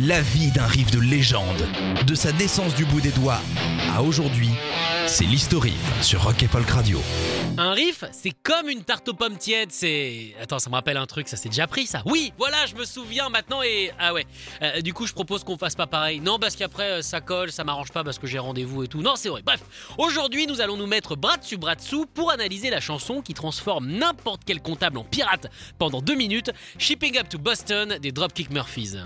La vie d'un riff de légende, de sa naissance du bout des doigts à aujourd'hui, c'est l'historif sur Rock et Folk Radio. Un riff, c'est comme une tarte aux pommes tiède, c'est... Attends, ça me rappelle un truc, ça s'est déjà pris ça Oui, voilà, je me souviens maintenant et... Ah ouais, Euh, du coup je propose qu'on fasse pas pareil. Non, parce qu'après euh, ça colle, ça m'arrange pas parce que j'ai rendez-vous et tout. Non, c'est vrai. Bref, aujourd'hui nous allons nous mettre bras dessus bras dessous pour analyser la chanson qui transforme n'importe quel comptable en pirate pendant deux minutes, Shipping Up to Boston des Dropkick Murphys.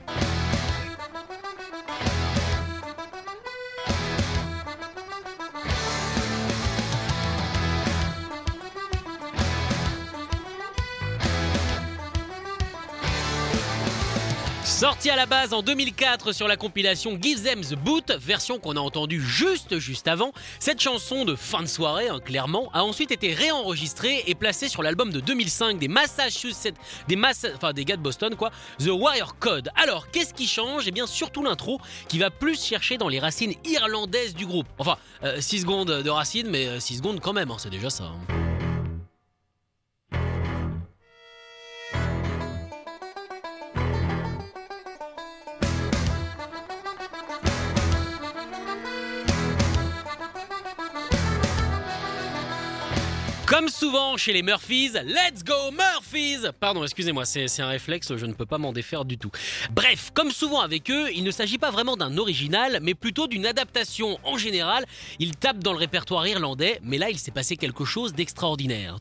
Sorti à la base en 2004 sur la compilation Give Them the Boot, version qu'on a entendue juste juste avant, cette chanson de fin de soirée, hein, clairement, a ensuite été réenregistrée et placée sur l'album de 2005 des Massachusetts, des enfin des gars de Boston quoi, The Wire Code. Alors qu'est-ce qui change? Eh bien surtout l'intro qui va plus chercher dans les racines irlandaises du groupe. Enfin, 6 secondes de racines, mais 6 secondes quand même, hein, c'est déjà ça. hein. Comme souvent chez les Murphys, let's go Murphys Pardon, excusez-moi, c'est un réflexe, je ne peux pas m'en défaire du tout. Bref, comme souvent avec eux, il ne s'agit pas vraiment d'un original, mais plutôt d'une adaptation en général. Ils tapent dans le répertoire irlandais, mais là il s'est passé quelque chose d'extraordinaire.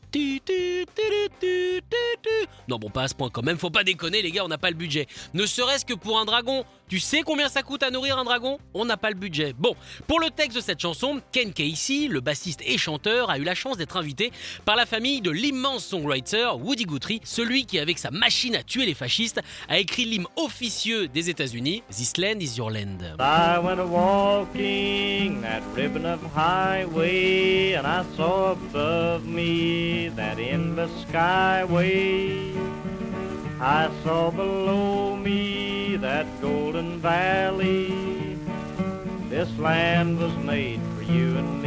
Non bon, pas à ce point quand même, faut pas déconner les gars, on n'a pas le budget. Ne serait-ce que pour un dragon. Tu sais combien ça coûte à nourrir un dragon? On n'a pas le budget. Bon, pour le texte de cette chanson, Ken Casey, le bassiste et chanteur, a eu la chance d'être invité par la famille de l'immense songwriter Woody Guthrie, celui qui, avec sa machine à tuer les fascistes, a écrit l'hymne officieux des États-Unis, This Land is Your Land. I went walking that ribbon of highway, and I saw above me that endless skyway. I saw below me that golden valley. This land was made for you and me.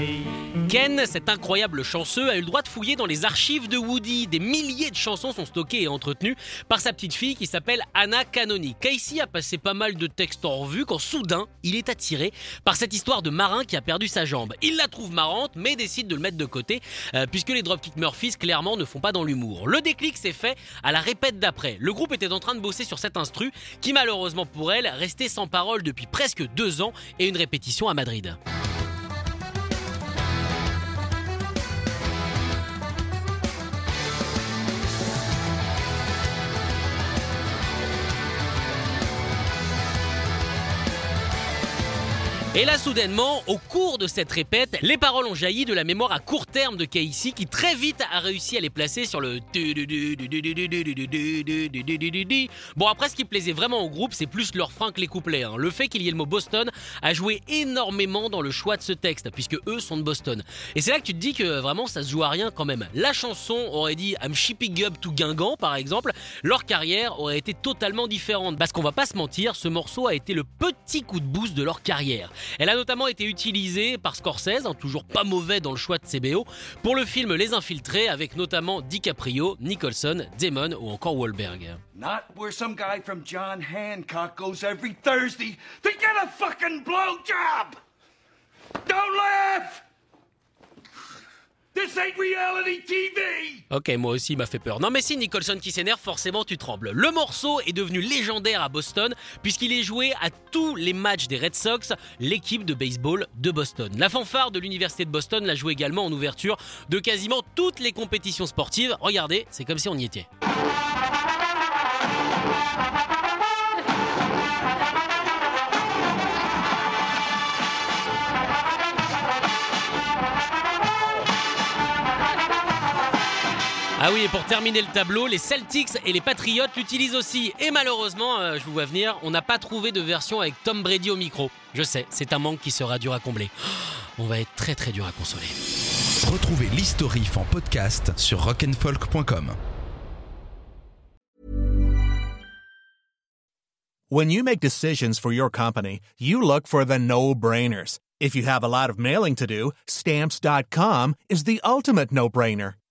Ken, cet incroyable chanceux, a eu le droit de fouiller dans les archives de Woody. Des milliers de chansons sont stockées et entretenues par sa petite fille qui s'appelle Anna Canoni. Casey a passé pas mal de textes en revue quand soudain, il est attiré par cette histoire de marin qui a perdu sa jambe. Il la trouve marrante, mais décide de le mettre de côté, euh, puisque les Dropkick Murphys, clairement, ne font pas dans l'humour. Le déclic s'est fait à la répète d'après. Le groupe était en train de bosser sur cet instru, qui malheureusement pour elle, restait sans parole depuis presque deux ans et une répétition à Madrid. Et là, soudainement, au cours de cette répète, les paroles ont jailli de la mémoire à court terme de Casey, qui très vite a réussi à les placer sur le. Bon, après, ce qui plaisait vraiment au groupe, c'est plus leur fin que les couplets. hein. Le fait qu'il y ait le mot Boston a joué énormément dans le choix de ce texte, puisque eux sont de Boston. Et c'est là que tu te dis que vraiment, ça se joue à rien quand même. La chanson aurait dit I'm shipping up to Guingamp, par exemple. Leur carrière aurait été totalement différente. Parce qu'on va pas se mentir, ce morceau a été le petit coup de boost de leur carrière. Elle a notamment été utilisée par Scorsese, hein, toujours pas mauvais dans le choix de ses BO, pour le film Les Infiltrés, avec notamment DiCaprio, Nicholson, Damon ou encore Wahlberg. Not where some guy from John Hancock goes every Thursday to get a fucking blowjob! Don't laugh! Ok, moi aussi, il m'a fait peur. Non, mais si Nicholson qui s'énerve, forcément, tu trembles. Le morceau est devenu légendaire à Boston, puisqu'il est joué à tous les matchs des Red Sox, l'équipe de baseball de Boston. La fanfare de l'Université de Boston l'a joué également en ouverture de quasiment toutes les compétitions sportives. Regardez, c'est comme si on y était. Ah oui, et pour terminer le tableau, les Celtics et les Patriots l'utilisent aussi. Et malheureusement, euh, je vous vois venir, on n'a pas trouvé de version avec Tom Brady au micro. Je sais, c'est un manque qui sera dur à combler. On va être très très dur à consoler. Retrouvez l'historif en podcast sur rock'n'folk.com. When you make decisions for your company, you look for the no-brainers. If you have a lot of mailing to do, stamps.com is the ultimate no-brainer.